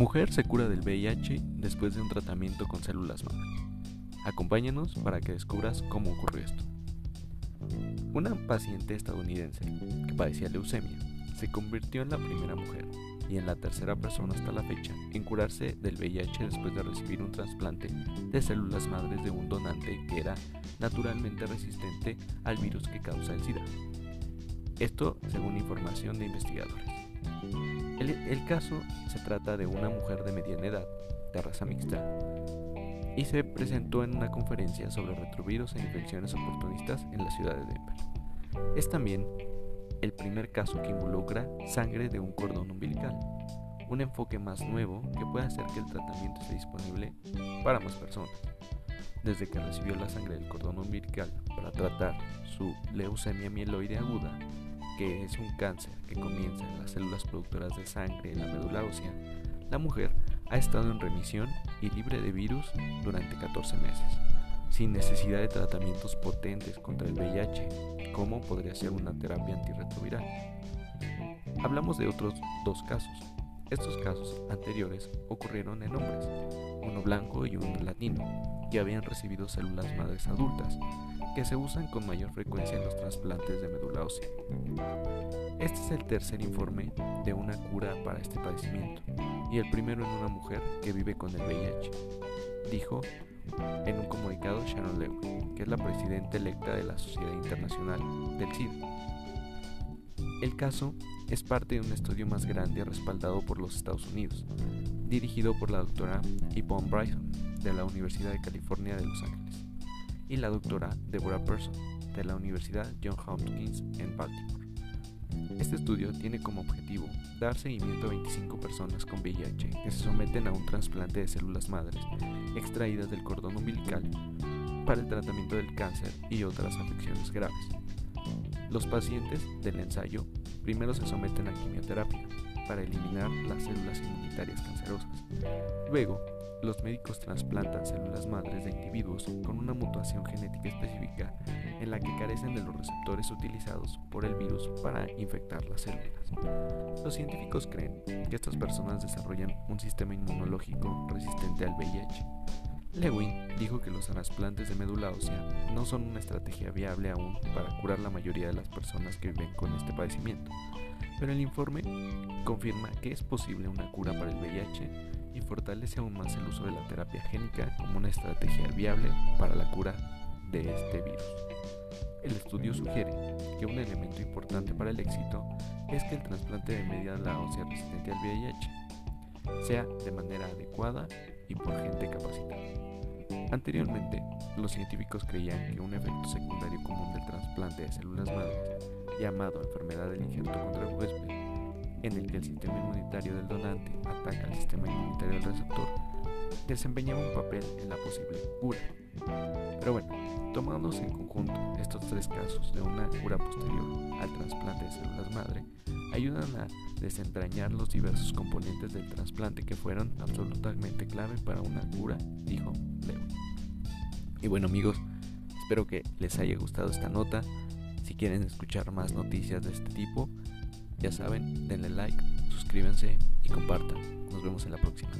Mujer se cura del VIH después de un tratamiento con células madre. Acompáñanos para que descubras cómo ocurrió esto. Una paciente estadounidense que padecía leucemia se convirtió en la primera mujer y en la tercera persona hasta la fecha en curarse del VIH después de recibir un trasplante de células madres de un donante que era naturalmente resistente al virus que causa el SIDA. Esto según información de investigadores. El, caso se trata de una mujer de mediana edad, de raza mixta, y se presentó en una conferencia sobre retrovirus e infecciones oportunistas en la ciudad de Denver. Es también el primer caso que involucra sangre de un cordón umbilical, un enfoque más nuevo que puede hacer que el tratamiento esté disponible para más personas. Desde que recibió la sangre del cordón umbilical para tratar su leucemia mieloide aguda, que es un cáncer que comienza en las células productoras de sangre en la médula ósea, la mujer ha estado en remisión y libre de virus durante 14 meses, sin necesidad de tratamientos potentes contra el VIH, como podría ser una terapia antirretroviral. Hablamos de otros dos casos. Estos casos anteriores ocurrieron en hombres, uno blanco y uno latino, que habían recibido células madres adultas, que se usan con mayor frecuencia en los trasplantes de médula ósea. Este es el tercer informe de una cura para este padecimiento y el primero en una mujer que vive con el VIH, dijo en un comunicado Sharon Lewin, que es la presidenta electa de la Sociedad Internacional del SIDA. El caso es parte de un estudio más grande respaldado por los Estados Unidos, dirigido por la doctora Yvonne Bryson de la Universidad de California de Los Ángeles y la doctora Deborah Person de la Universidad Johns Hopkins en Baltimore. Este estudio tiene como objetivo dar seguimiento a 25 personas con VIH que se someten a un trasplante de células madres extraídas del cordón umbilical para el tratamiento del cáncer y otras afecciones graves. Los pacientes del ensayo primero se someten a quimioterapia para eliminar las células inmunitarias cancerosas. Luego, los médicos trasplantan células madres de individuos con una mutación genética específica en la que carecen de los receptores utilizados por el virus para infectar las células. Los científicos creen que estas personas desarrollan un sistema inmunológico resistente al VIH. Lewin dijo que los trasplantes de médula ósea no son una estrategia viable aún para curar la mayoría de las personas que viven con este padecimiento, pero el informe confirma que es posible una cura para el VIH y fortalece aún más el uso de la terapia génica como una estrategia viable para la cura de este virus. El estudio sugiere que un elemento importante para el éxito es que el trasplante de médula ósea resistente al VIH sea de manera adecuada y por gente capacitada. Anteriormente, los científicos creían que un efecto secundario común del trasplante de células madres, llamado enfermedad del injerto contra el huésped, en el que el sistema inmunitario del donante ataca al sistema inmunitario del receptor, desempeñaba un papel en la posible cura. Pero bueno, tomados en conjunto estos tres casos de una cura posterior al trasplante de células madre, ayudan a desentrañar los diversos componentes del trasplante que fueron absolutamente clave para una cura, dijo Leo. Y bueno amigos, espero que les haya gustado esta nota. Si quieren escuchar más noticias de este tipo, ya saben, denle like, suscríbanse y compartan. Nos vemos en la próxima.